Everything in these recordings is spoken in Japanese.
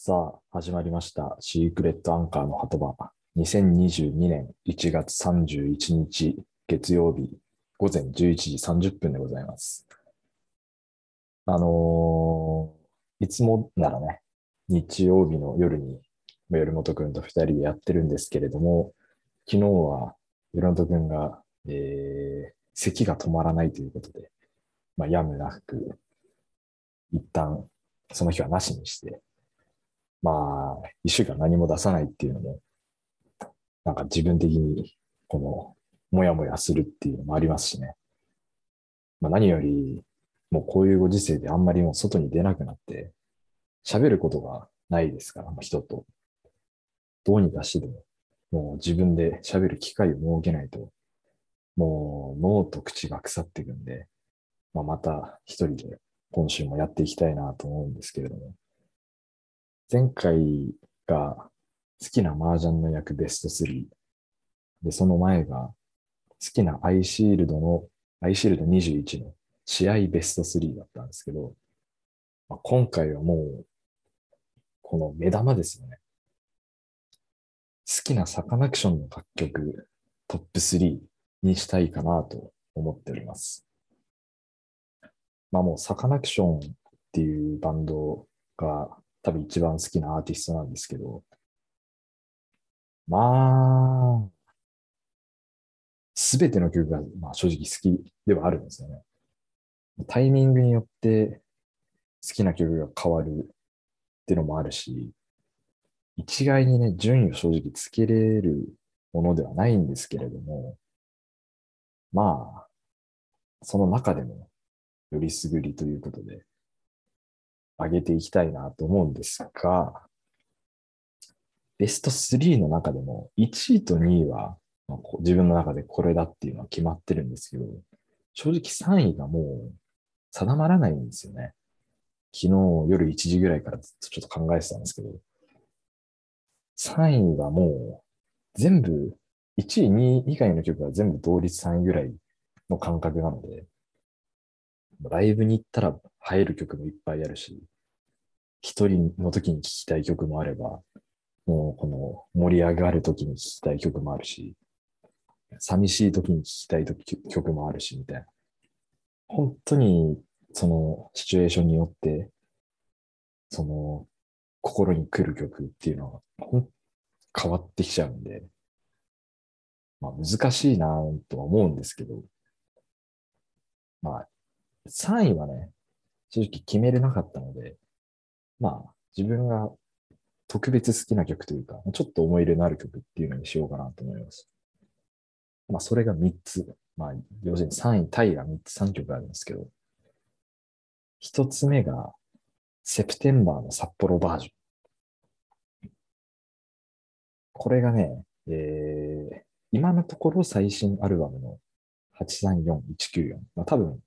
さあ、始まりました。シークレットアンカーの鳩場。2022年1月31日月曜日午前11時30分でございます。あのーいつもならね、日曜日の夜に、夜本くんと二人でやってるんですけれども、昨日は夜本くんが、えー、咳が止まらないということで、まあ、やむなく、一旦その日はなしにして、まあ、一週間何も出さないっていうのも、なんか自分的に、この、もやもやするっていうのもありますしね。まあ何より、もうこういうご時世であんまりもう外に出なくなって、喋ることがないですから、まあ人と。どうにかしてでも、もう自分で喋る機会を設けないと、もう脳と口が腐っていくんで、まあまた一人で今週もやっていきたいなと思うんですけれども。前回が好きな麻雀の役ベスト3。で、その前が好きなアイシールドの、アイシールド21の試合ベスト3だったんですけど、まあ、今回はもう、この目玉ですよね。好きなサカナクションの楽曲トップ3にしたいかなと思っております。まあもうサカナクションっていうバンドが多分一番好きなアーティストなんですけど、まあ、すべての曲が、まあ、正直好きではあるんですよね。タイミングによって好きな曲が変わるってのもあるし、一概にね、順位を正直つけれるものではないんですけれども、まあ、その中でもよりすぐりということで、上げていきたいなと思うんですが、ベスト3の中でも1位と2位は、まあ、自分の中でこれだっていうのは決まってるんですけど、正直3位がもう定まらないんですよね。昨日夜1時ぐらいからずっとちょっと考えてたんですけど、3位はもう全部、1位、2位以外の曲は全部同率3位ぐらいの感覚なので、ライブに行ったら入る曲もいっぱいあるし、一人の時に聴きたい曲もあれば、もうこの盛り上がる時に聴きたい曲もあるし、寂しい時に聴きたい曲もあるし、みたいな。本当にそのシチュエーションによって、その心に来る曲っていうのは変わってきちゃうんで、まあ難しいなとは思うんですけど、まあ3位はね、正直決めれなかったので、まあ自分が特別好きな曲というか、ちょっと思い入れのある曲っていうのにしようかなと思います。まあそれが3つ。まあ要するに3位タイが3つ3曲あるんですけど、1つ目がセプテンバーの札幌バージョン。これがね、えー、今のところ最新アルバムの834194。まあ多分、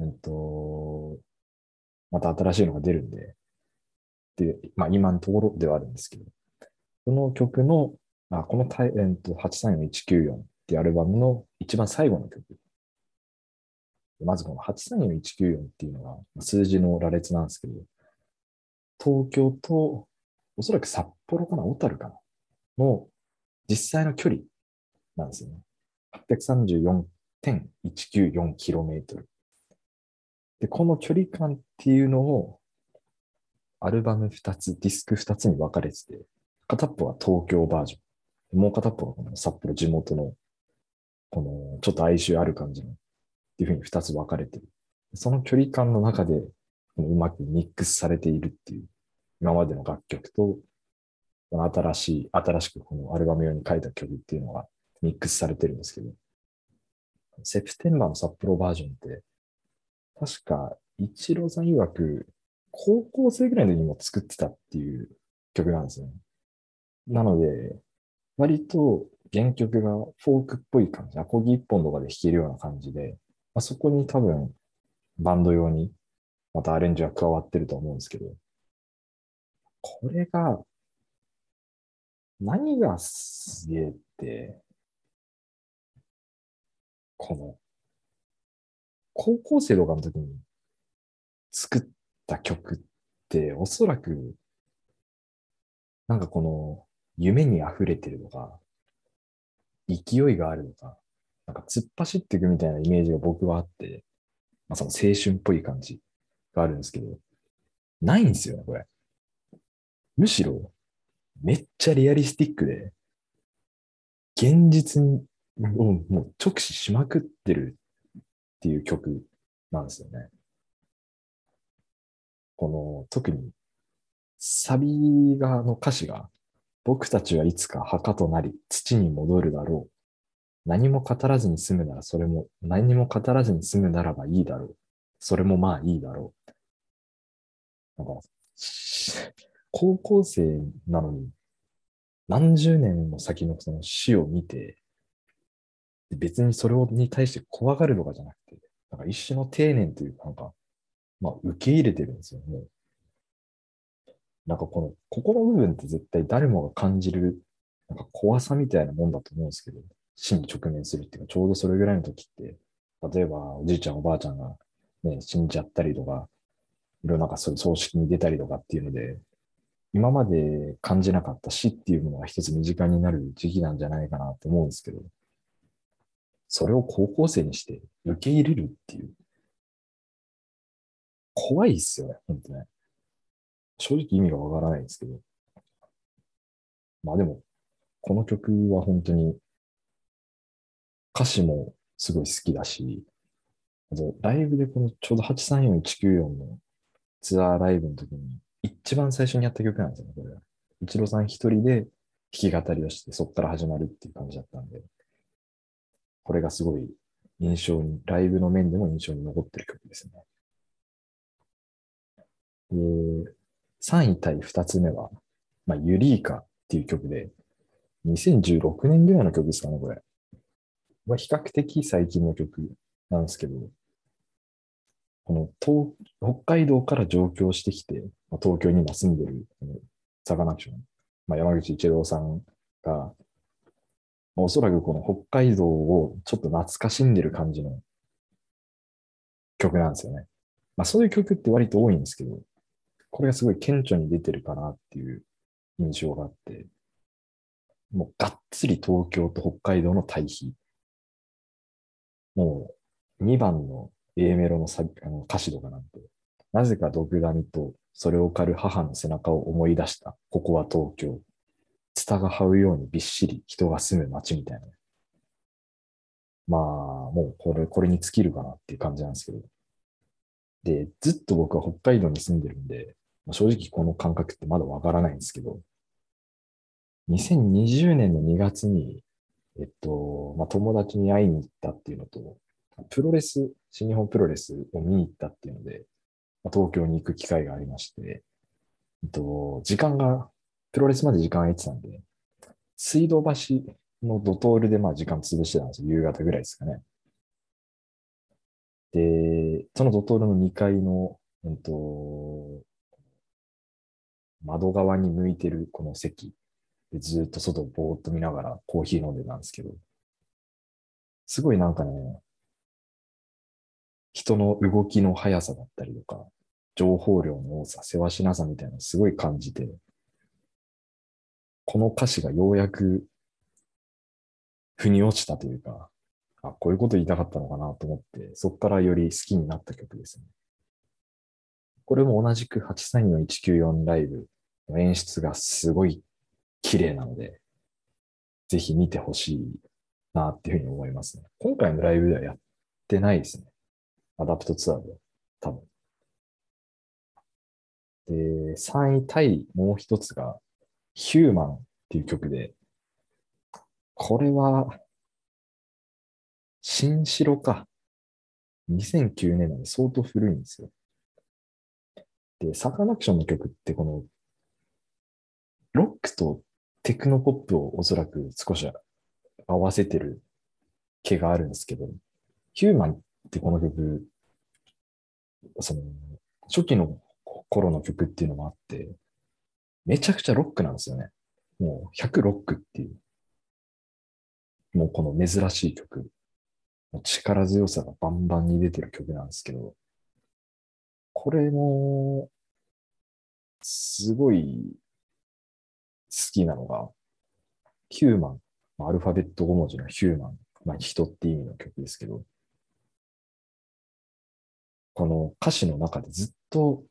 えっと、また新しいのが出るんで、で、まあ今のところではあるんですけど、この曲の、あこのタイ、えっと、834194ってアルバムの一番最後の曲。まずこの834194っていうのが数字の羅列なんですけど、東京とおそらく札幌かな、小樽かなの実際の距離なんですよね。834.194km。で、この距離感っていうのをアルバム2つ、ディスク2つに分かれてて、片っぽは東京バージョン。もう片っぽはこの札幌地元の、このちょっと哀愁ある感じの、っていうふうに2つ分かれてる。その距離感の中で、うまくミックスされているっていう、今までの楽曲と、新しい、新しくこのアルバム用に書いた曲っていうのがミックスされてるんですけど、セプテンバーの札幌バージョンって、確か、一郎さん曰く、高校生ぐらいの時にも作ってたっていう曲なんですね。なので、割と原曲がフォークっぽい感じ、アコギ一本とかで弾けるような感じで、まあ、そこに多分バンド用にまたアレンジが加わってると思うんですけど、これが何がすげえって、この高校生とかの時に作った曲っておそらくなんかこの夢に溢れてるとか、勢いがあるとか、なんか突っ走っていくみたいなイメージが僕はあって、まあ、その青春っぽい感じがあるんですけど、ないんですよね、これ。むしろ、めっちゃリアリスティックで、現実にもうもう直視しまくってるっていう曲なんですよね。この、特に、サビが、の歌詞が、僕たちはいつか墓となり土に戻るだろう。何も語らずに済むならそれも、何も語らずに済むならばいいだろう。それもまあいいだろう。なんか、高校生なのに、何十年も先のその死を見て、別にそれに対して怖がるとかじゃなくて、なんか一種の定年というか、なんか、まあ受け入れてるんですよね。なんかこの、ここの部分って絶対誰もが感じる、なんか怖さみたいなもんだと思うんですけど、死に直面するっていうか、ちょうどそれぐらいの時って、例えばおじいちゃんおばあちゃんがね、死んじゃったりとか、いろいろなかそういう葬式に出たりとかっていうので、今まで感じなかった死っていうものが一つ身近になる時期なんじゃないかなって思うんですけど、それを高校生にして受け入れるっていう、怖いっすよね、本当ね。正直意味がわからないんですけど。まあでも、この曲は本当に歌詞もすごい好きだし、あとライブでこのちょうど834194のツアーライブの時に一番最初にやった曲なんですよね、これは。一郎さん一人で弾き語りをして、そこから始まるっていう感じだったんで、これがすごい印象に、ライブの面でも印象に残ってる曲ですね。で、3位対2つ目は、まあ、ユリーカっていう曲で、2016年ぐらいの曲ですかね、これ。まあ、比較的最近の曲なんですけど、この東北海道から上京してきて、まあ、東京に今住んでるこのサカナクション、まあ、山口一郎さんが、おそらくこの北海道をちょっと懐かしんでる感じの曲なんですよね。まあそういう曲って割と多いんですけど、これがすごい顕著に出てるかなっていう印象があって、もうがっつり東京と北海道の対比。もう2番の A メロのさあの歌詞とかなんて、なぜか毒ダミとそれを狩る母の背中を思い出した。ここは東京。ツタが這うようにびっしり人が住む街みたいな。まあ、もうこれ、これに尽きるかなっていう感じなんですけど。で、ずっと僕は北海道に住んでるんで、まあ、正直この感覚ってまだわからないんですけど、2020年の2月に、えっと、まあ、友達に会いに行ったっていうのと、プロレス、新日本プロレスを見に行ったっていうので、まあ、東京に行く機会がありまして、えっと、時間が、プロレスまで時間空いてたんで、水道橋のドトールでまあ時間潰してたんですよ。夕方ぐらいですかね。で、そのドトールの2階の、うんと、窓側に向いてるこの席でずっと外をぼーっと見ながらコーヒー飲んでたんですけど、すごいなんかね、人の動きの速さだったりとか、情報量の多さ、せわしなさみたいなのすごい感じて、この歌詞がようやく腑に落ちたというか、あ、こういうこと言いたかったのかなと思って、そこからより好きになった曲ですね。これも同じく834194ライブの演出がすごい綺麗なので、ぜひ見てほしいなっていうふうに思いますね。今回のライブではやってないですね。 ADAPT ツアーで、多分。で、3位タイもう一つが、ヒューマンっていう曲で、これは、新城か。2009年なんで相当古いんですよ。で、サカナクションの曲ってこの、ロックとテクノポップをおそらく少し合わせてる気があるんですけど、ヒューマンってこの曲、その、初期の頃の曲っていうのもあって、めちゃくちゃロックなんですよね。もう100ロックっていう。もうこの珍しい曲。力強さがバンバンに出てる曲なんですけど、これも、すごい好きなのが、ヒューマン、アルファベット5文字のヒューマン、まあ、人って意味の曲ですけど、この歌詞の中でずっと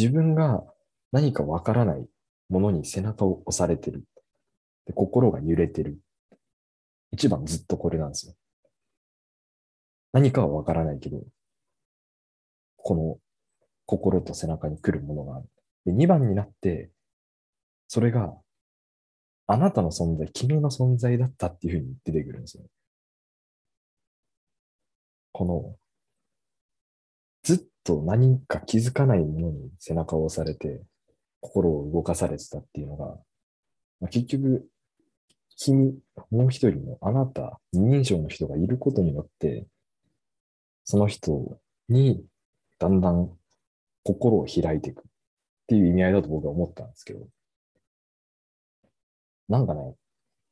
自分が何かわからないものに背中を押されてる。で心が揺れてる。一番ずっとこれなんですよ。何かはわからないけど、この心と背中に来るものがある。で、2番になって、それが、あなたの存在、君の存在だったっていうふうに出てくるんですよ。この、ずっと何か気づかないものに背中を押されて、心を動かされてたっていうのが、まあ、結局、君、もう一人のあなた、二人称の人がいることによって、その人にだんだん心を開いていくっていう意味合いだと僕は思ったんですけど、なんかね、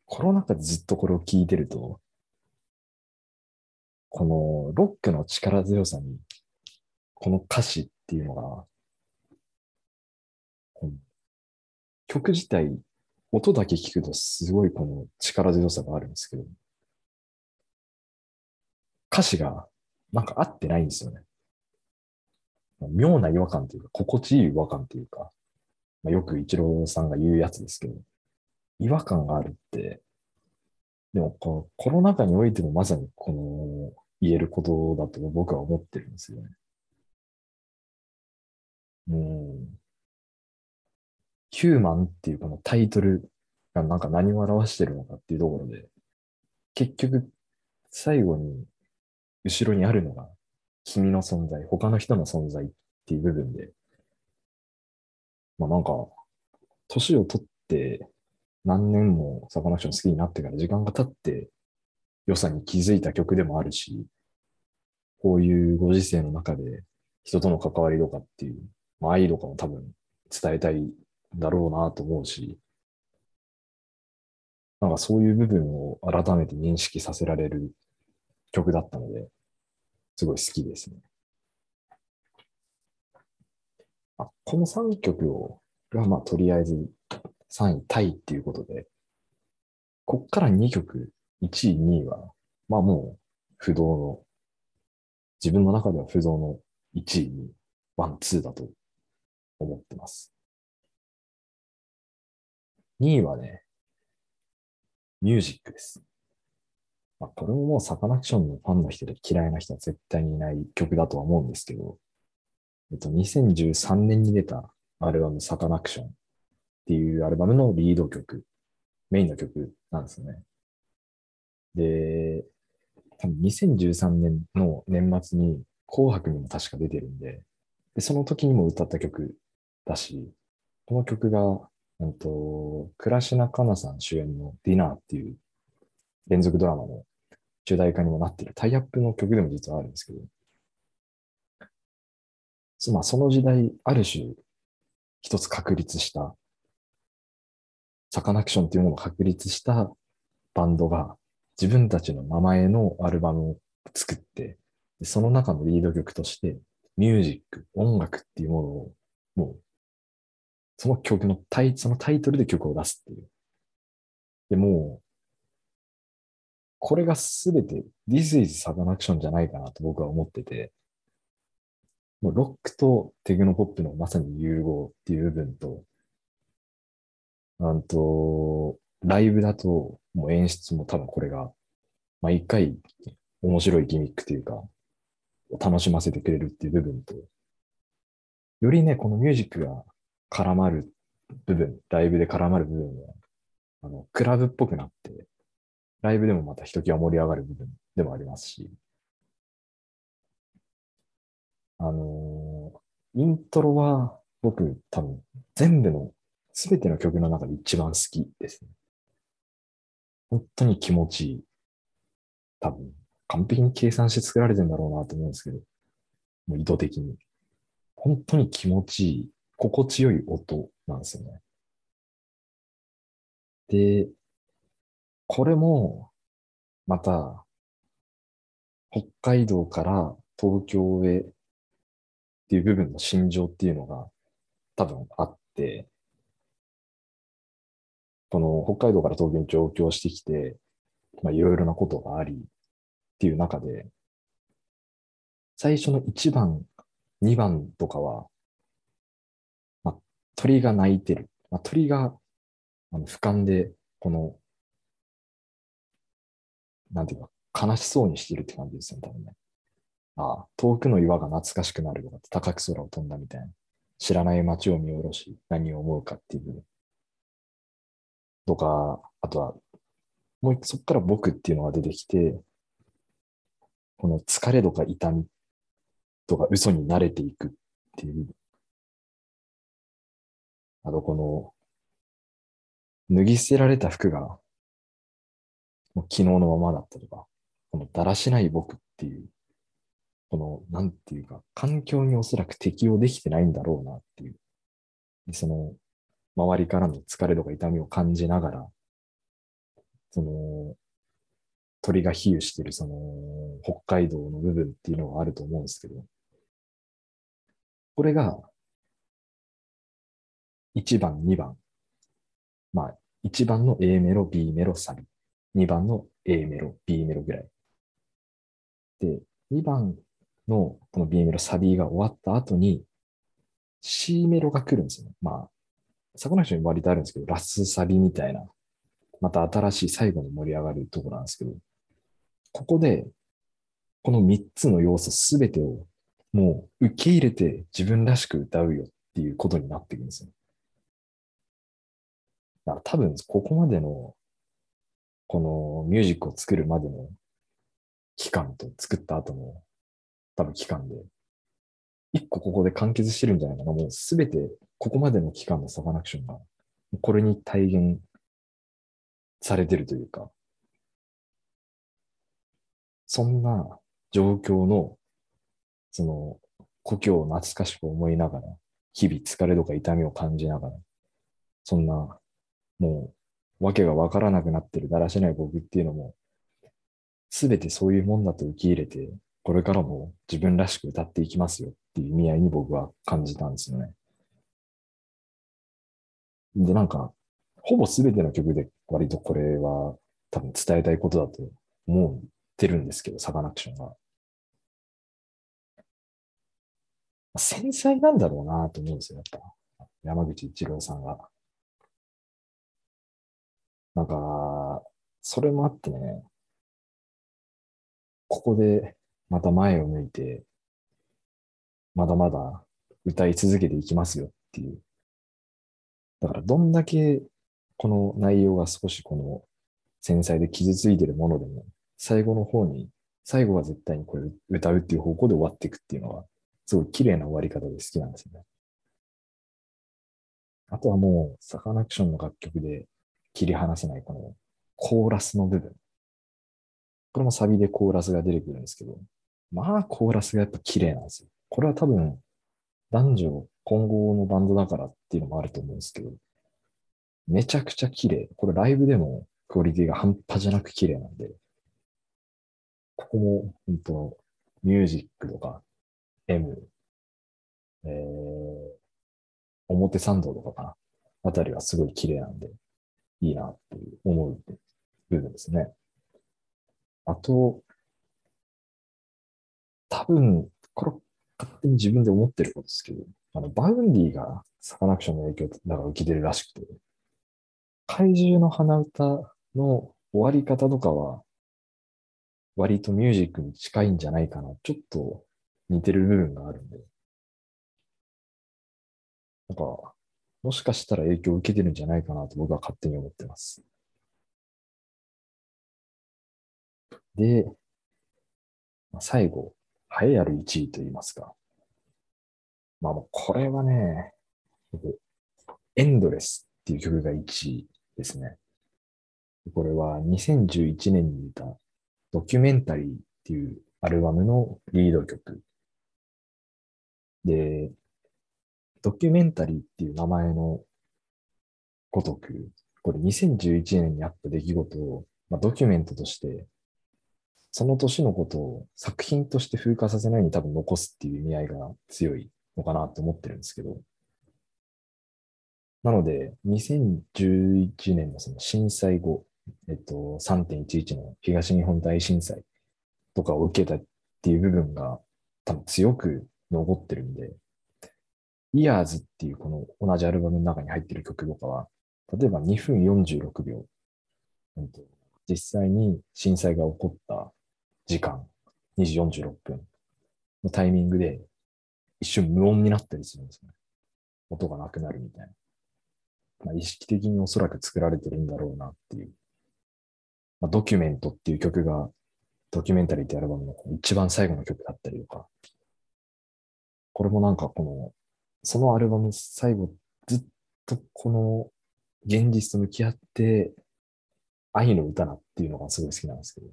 コロナ禍でずっとこれを聞いてると、このロックの力強さに、この歌詞っていうのが、曲自体、音だけ聞くとすごいこの力強さがあるんですけど、歌詞がなんか合ってないんですよね。妙な違和感というか、心地いい違和感というか、まあ、よく一郎さんが言うやつですけど、違和感があるって、でもこのコロナ禍においてもまさにこの言えることだと僕は思ってるんですよね。う。ヒューマンっていうこのタイトルがなんか何を表してるのかっていうところで、結局最後に後ろにあるのが君の存在、他の人の存在っていう部分で、まあなんか、年を取って何年もサカナクション好きになってから時間が経って良さに気づいた曲でもあるし、こういうご時世の中で人との関わりとかっていう、まあ、愛とかも多分伝えたいだろうなと思うし、なんかそういう部分を改めて認識させられる曲だったので、すごい好きですね。あこの3曲を、が、まあ、とりあえず3位タイっていうことで、こっから2曲、1位、2位は、まあもう不動の、自分の中では不動の1位、に、ワン、ツーだと思ってます。2位はね、ミュージックです。まあ、これももうサカナクションのファンの人で嫌いな人は絶対にいない曲だとは思うんですけど、えっと、2013年に出たアルバムサカナクションっていうアルバムのリード曲、メインの曲なんですよね。で、多分2013年の年末に紅白にも確か出てるんで、でその時にも歌った曲だし、この曲が、うんと、倉科香菜さん主演のディナーっていう連続ドラマの主題歌にもなっているタイアップの曲でも実はあるんですけど、まあその時代、ある種、一つ確立したサカナクションっていうものを確立したバンドが自分たちの名前のアルバムを作って、その中のリード曲としてミュージック、音楽っていうものをもうその曲のタイ、そのタイトルで曲を出すっていう。で、も、これがすべて This is Sagan Action じゃないかなと僕は思ってて、もうロックとテクノポップのまさに融合っていう部分と、なんと、ライブだと、もう演出も多分これが、毎回面白いギミックというか、楽しませてくれるっていう部分と、よりね、このミュージックが絡まる部分、ライブで絡まる部分は、あの、クラブっぽくなって、ライブでもまたひときわ盛り上がる部分でもありますし、あのー、イントロは僕多分全部のすべての曲の中で一番好きですね。本当に気持ちいい。多分、完璧に計算して作られてんだろうなと思うんですけど、もう意図的に。本当に気持ちいい、心地よい音なんですよね。で、これも、また、北海道から東京へっていう部分の心情っていうのが多分あって、この北海道から東京に上京してきて、まあいろいろなことがありっていう中で、最初の1番、2番とかは、鳥が鳴いてる。まあ、鳥があの俯瞰で、この、なんていうか、悲しそうにしてるって感じですよね、多分ね。ああ、遠くの岩が懐かしくなるとか、高く空を飛んだみたいな。知らない街を見下ろし、何を思うかっていう。とか、あとは、もうそこから僕っていうのが出てきて、この疲れとか痛みとか嘘に慣れていくっていう。あと、この、脱ぎ捨てられた服が、もう昨日のままだったとか、このだらしない僕っていう、この、なんていうか、環境におそらく適応できてないんだろうなっていう。その、周りからの疲れとか痛みを感じながら、その、鳥が比喩してるその、北海道の部分っていうのがあると思うんですけど、これが、1番、2番。まあ、1番の A メロ、B メロ、サビ。2番の A メロ、B メロぐらい。で、2番のこの B メロ、サビが終わった後に C メロが来るんですよね。まあ、サコナクションに割とあるんですけど、ラスサビみたいな、また新しい最後に盛り上がるところなんですけど、ここで、この3つの要素すべてをもう受け入れて自分らしく歌うよっていうことになっていくんですよ。だから多分ここまでのこのミュージックを作るまでの期間と作った後の多分期間で一個ここで完結してるんじゃないかな。もうすべてここまでの期間のサバナクションがこれに体現されてるというか、そんな状況のその、故郷を懐かしく思いながら、日々疲れとか痛みを感じながら、そんな、もう、わけがわからなくなってるだらしない僕っていうのも、すべてそういうもんだと受け入れて、これからも自分らしく歌っていきますよっていう意味合いに僕は感じたんですよね。で、なんか、ほぼすべての曲で割とこれは多分伝えたいことだと思ってるんですけど、サカナクションが。繊細なんだろうなと思うんですよ、やっぱ。山口一郎さんが。なんか、それもあってね、ここでまた前を向いて、まだまだ歌い続けていきますよっていう。だからどんだけこの内容が少しこの繊細で傷ついてるものでも、最後の方に、最後は絶対にこれ歌うっていう方向で終わっていくっていうのは、すごい綺麗な終わり方で好きなんですよね。あとはもう、サカナクションの楽曲で切り離せないこのコーラスの部分。これもサビでコーラスが出てくるんですけど、まあコーラスがやっぱ綺麗なんですよ。これは多分男女混合のバンドだからっていうのもあると思うんですけど、めちゃくちゃ綺麗。これライブでもクオリティが半端じゃなく綺麗なんで、ここも本当ミュージックとか M、えー、表参道とかかな。あたりはすごい綺麗なんで、いいなっていう思う部分ですね。あと、多分、これ勝手に自分で思ってることですけど、あの、 Vaundy がサカナクションの影響だから受けてるらしくて、怪獣の花歌の終わり方とかは、割とミュージックに近いんじゃないかな。ちょっと似てる部分があるんで。なんか、もしかしたら影響を受けてるんじゃないかなと僕は勝手に思ってます。で、まあ最後、栄えある1位と言いますか。まあもうこれはね、エンドレスっていう曲が1位ですね。これは2011年に出たドキュメンタリーっていうアルバムのリード曲で、ドキュメンタリーっていう名前のごとく、これ2011年にあった出来事を、まあ、ドキュメントとして、その年のことを作品として風化させないように多分残すっていう意味合いが強いのかなと思ってるんですけど、なので、2011年のその震災後、えっと、3.11の東日本大震災とかを受けたっていう部分が多分強く残ってるんで、イヤーズっていうこの同じアルバムの中に入ってる曲とかは、例えば2分46秒、実際に震災が起こった時間、2時46分のタイミングで一瞬無音になったりするんですね。音がなくなるみたいな。まあ、意識的におそらく作られてるんだろうなっていう。まあ、ドキュメントっていう曲が、ドキュメンタリーってアルバムの一番最後の曲だったりとか、これもなんかこの、そのアルバム最後ずっとこの現実と向き合って愛の歌なっていうのがすごい好きなんですけど。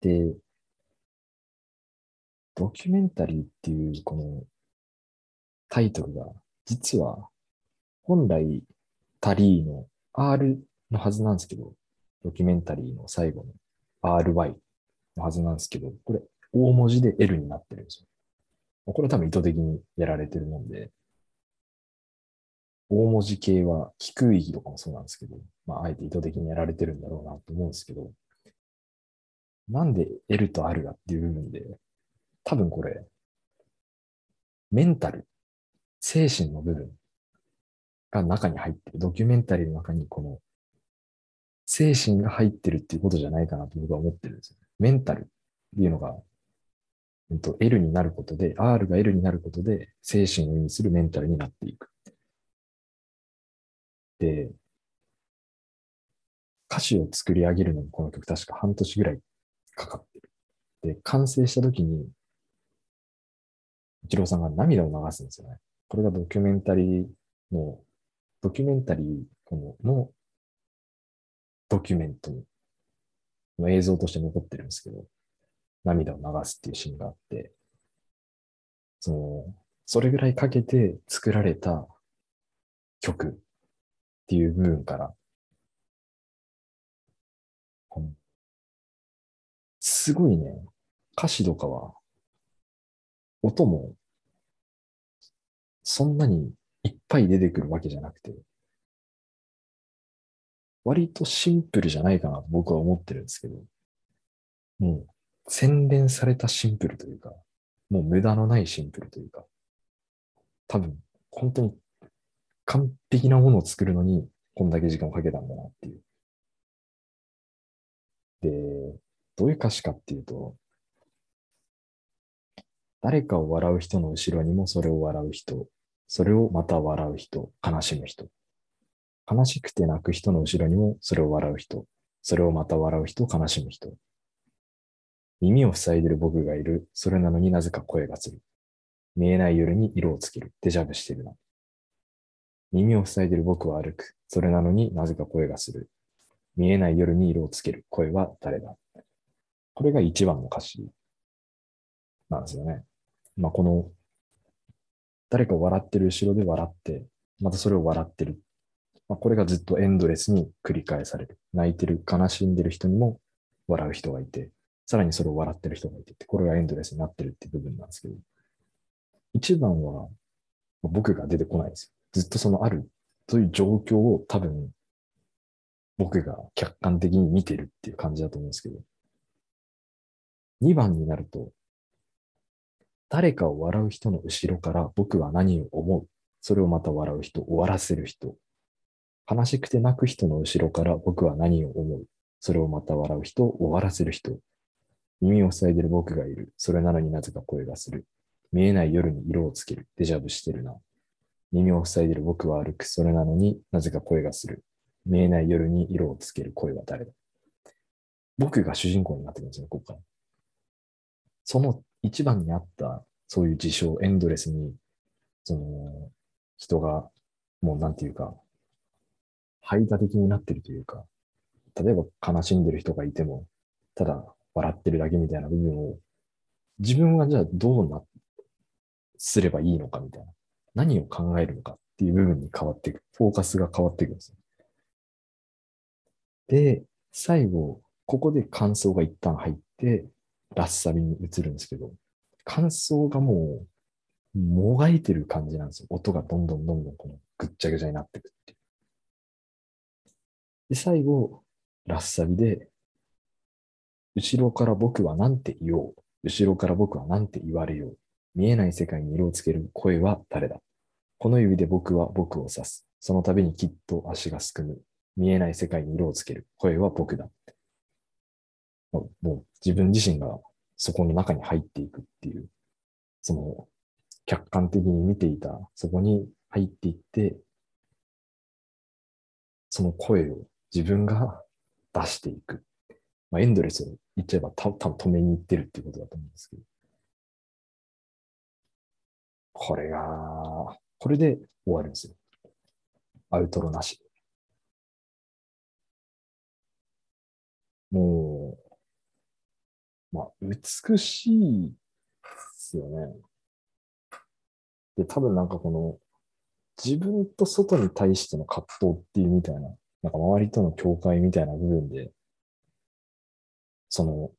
で、ドキュメンタリーっていうこのタイトルが実は、本来、タリーの R のはずなんですけど、ドキュメンタリーの最後の RY のはずなんですけど、これ、大文字で L になってるんですよ。これ多分意図的にやられてるもんで、大文字系は、聞く意義とかもそうなんですけど、まあ、あえて意図的にやられてるんだろうなと思うんですけど、なんで L と R がっていう部分で、多分これ、メンタル精神の部分が中に入ってる。ドキュメンタリーの中にこの精神が入ってるっていうことじゃないかなと僕は思ってるんですよ。メンタルっていうのが、えっと、L になることで、R が L になることで、精神を意味するメンタルになっていく。で、歌詞を作り上げるのにこの曲確か半年ぐらいかかってる。で、完成した時に、一郎さんが涙を流すんですよね。これがドキュメンタリーの、ドキュメンタリーこののドキュメントの映像として残ってるんですけど、涙を流すっていうシーンがあって、その、それぐらいかけて作られた曲っていう部分から、すごいね、歌詞とかは、音もそんなにいっぱい出てくるわけじゃなくて、割とシンプルじゃないかなと僕は思ってるんですけど、もう洗練されたシンプルというか、もう無駄のないシンプルというか、多分本当に完璧なものを作るのにこんだけ時間をかけたんだなっていう。で、どういう歌詞かっていうと、誰かを笑う人の後ろにもそれを笑う人、それをまた笑う人、悲しむ人。悲しくて泣く人の後ろにもそれを笑う人、それをまた笑う人、悲しむ人。耳を塞いでる僕がいる、それなのになぜか声がする。見えない夜に色をつける、デジャブしてるな。耳を塞いでる僕は歩く、それなのになぜか声がする。見えない夜に色をつける、声は誰だ。これが一番の歌詞なんですよね。まあ、この誰か笑ってる後ろで笑って、またそれを笑ってる。まあ、これがずっとエンドレスに繰り返される。泣いてる、悲しんでる人にも笑う人がいて、さらにそれを笑ってる人がいてこれがエンドレスになってるって部分なんですけど、一番は僕が出てこないんですよ。ずっとそのあるという状況を多分僕が客観的に見てるっていう感じだと思うんですけど、2番になると、誰かを笑う人の後ろから僕は何を思う？それをまた笑う人、終わらせる人。悲しくて泣く人の後ろから僕は何を思う？それをまた笑う人、終わらせる人。耳を塞いでる僕がいる。それなのになぜか声がする。見えない夜に色をつける。デジャブしてるな。耳を塞いでる僕は歩く。それなのになぜか声がする。見えない夜に色をつける声は誰だ僕が主人公になってるんですよ、ここから。その一番にあったそういう事象、エンドレスに、その、人が、もうなんていうか、排他的になってるというか、例えば悲しんでる人がいても、ただ笑ってるだけみたいな部分を、自分はじゃあどうな、すればいいのかみたいな。何を考えるのかっていう部分に変わっていく。フォーカスが変わっていくんですよ。で、最後、ここで感想が一旦入って、ラッサビに移るんですけど、感想がもう、もがいてる感じなんですよ。音がどんどんどんどんこのぐっちゃぐちゃになっていくっていう。で、最後、ラッサビで、後ろから僕は何て言おう。後ろから僕は何て言われよう。見えない世界に色をつける声は誰だこの指で僕は僕を指す。その度にきっと足がすくむ。見えない世界に色をつける声は僕だ。もう自分自身がそこの中に入っていくっていう、その客観的に見ていた、そこに入っていって、その声を自分が出していく。まあ、エンドレスを言っちゃえばた多分止めに行ってるっていうことだと思うんですけど。これが、これで終わるんですよ。アウトロなし。もう、まあ、美しいですよね。で、多分なんかこの、自分と外に対しての葛藤っていうみたいな、なんか周りとの境界みたいな部分で、その、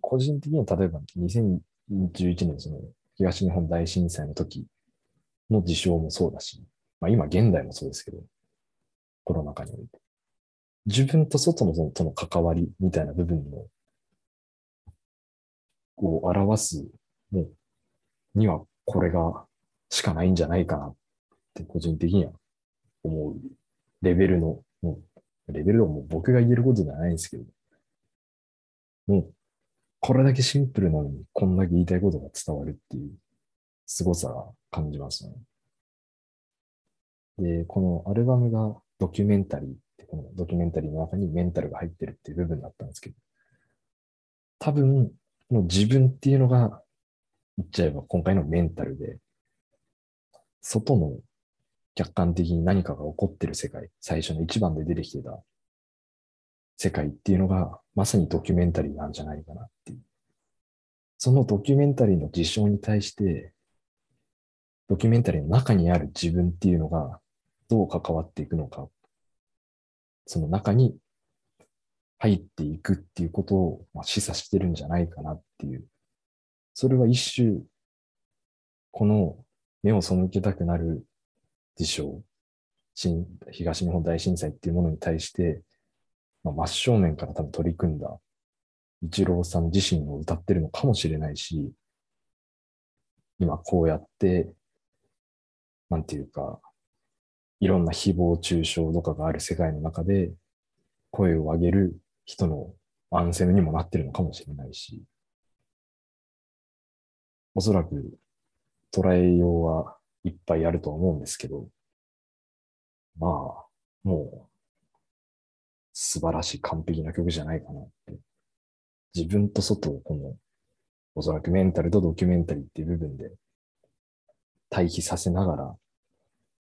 個人的には例えば2011年その東日本大震災の時の事象もそうだし、まあ今現代もそうですけど、コロナ禍において。自分と外のとの関わりみたいな部分の、を表す、もう、にはこれがしかないんじゃないかなって個人的には思うレベルの、もうレベルはもう僕が言えることではないんですけど、もう、これだけシンプルなのに、こんだけ言いたいことが伝わるっていう、凄さが感じますね。で、このアルバムがドキュメンタリーって、このドキュメンタリーの中にメンタルが入ってるっていう部分だったんですけど、多分、この自分っていうのが、言っちゃえば今回のメンタルで、外の客観的に何かが起こってる世界、最初の一番で出てきてた世界っていうのが、まさにドキュメンタリーなんじゃないかなっていう。そのドキュメンタリーの事象に対して、ドキュメンタリーの中にある自分っていうのがどう関わっていくのか、その中に入っていくっていうことをまあ示唆してるんじゃないかなっていう。それは一種、この目を背けたくなる事象、東日本大震災っていうものに対して、まあ、真正面から多分取り組んだ一郎さん自身を歌ってるのかもしれないし、今こうやって、なんていうか、いろんな誹謗中傷とかがある世界の中で、声を上げる人のアンセムにもなってるのかもしれないし、おそらく捉えようはいっぱいあると思うんですけど、まあ、もう素晴らしい完璧な曲じゃないかなって。自分と外をこの、おそらくメンタルとドキュメンタリーっていう部分で対比させながら、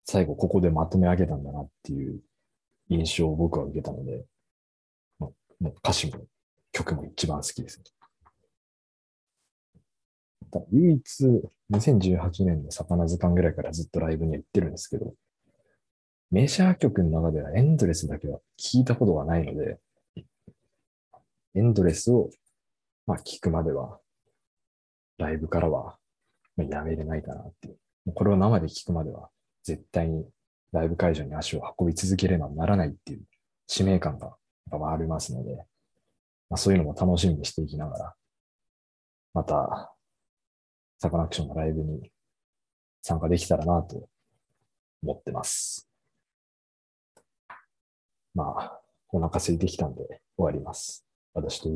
最後ここでまとめ上げたんだなっていう印象を僕は受けたので、まもう歌詞も曲も一番好きです、唯一2018年の魚図鑑ぐらいからずっとライブには行ってるんですけど、メジャー曲の中ではエンドレスだけは聞いたことがないので、エンドレスを、まあ、聞くまでは、ライブからは、まあ、やめれないかなっていう。もうこれを生で聞くまでは、絶対にライブ会場に足を運び続ければならないっていう使命感がやっぱありますので、まあ、そういうのも楽しみにしていきながら、また、サカナクションのライブに参加できたらなと思ってます。まあ、お腹空いてきたんで終わります。私と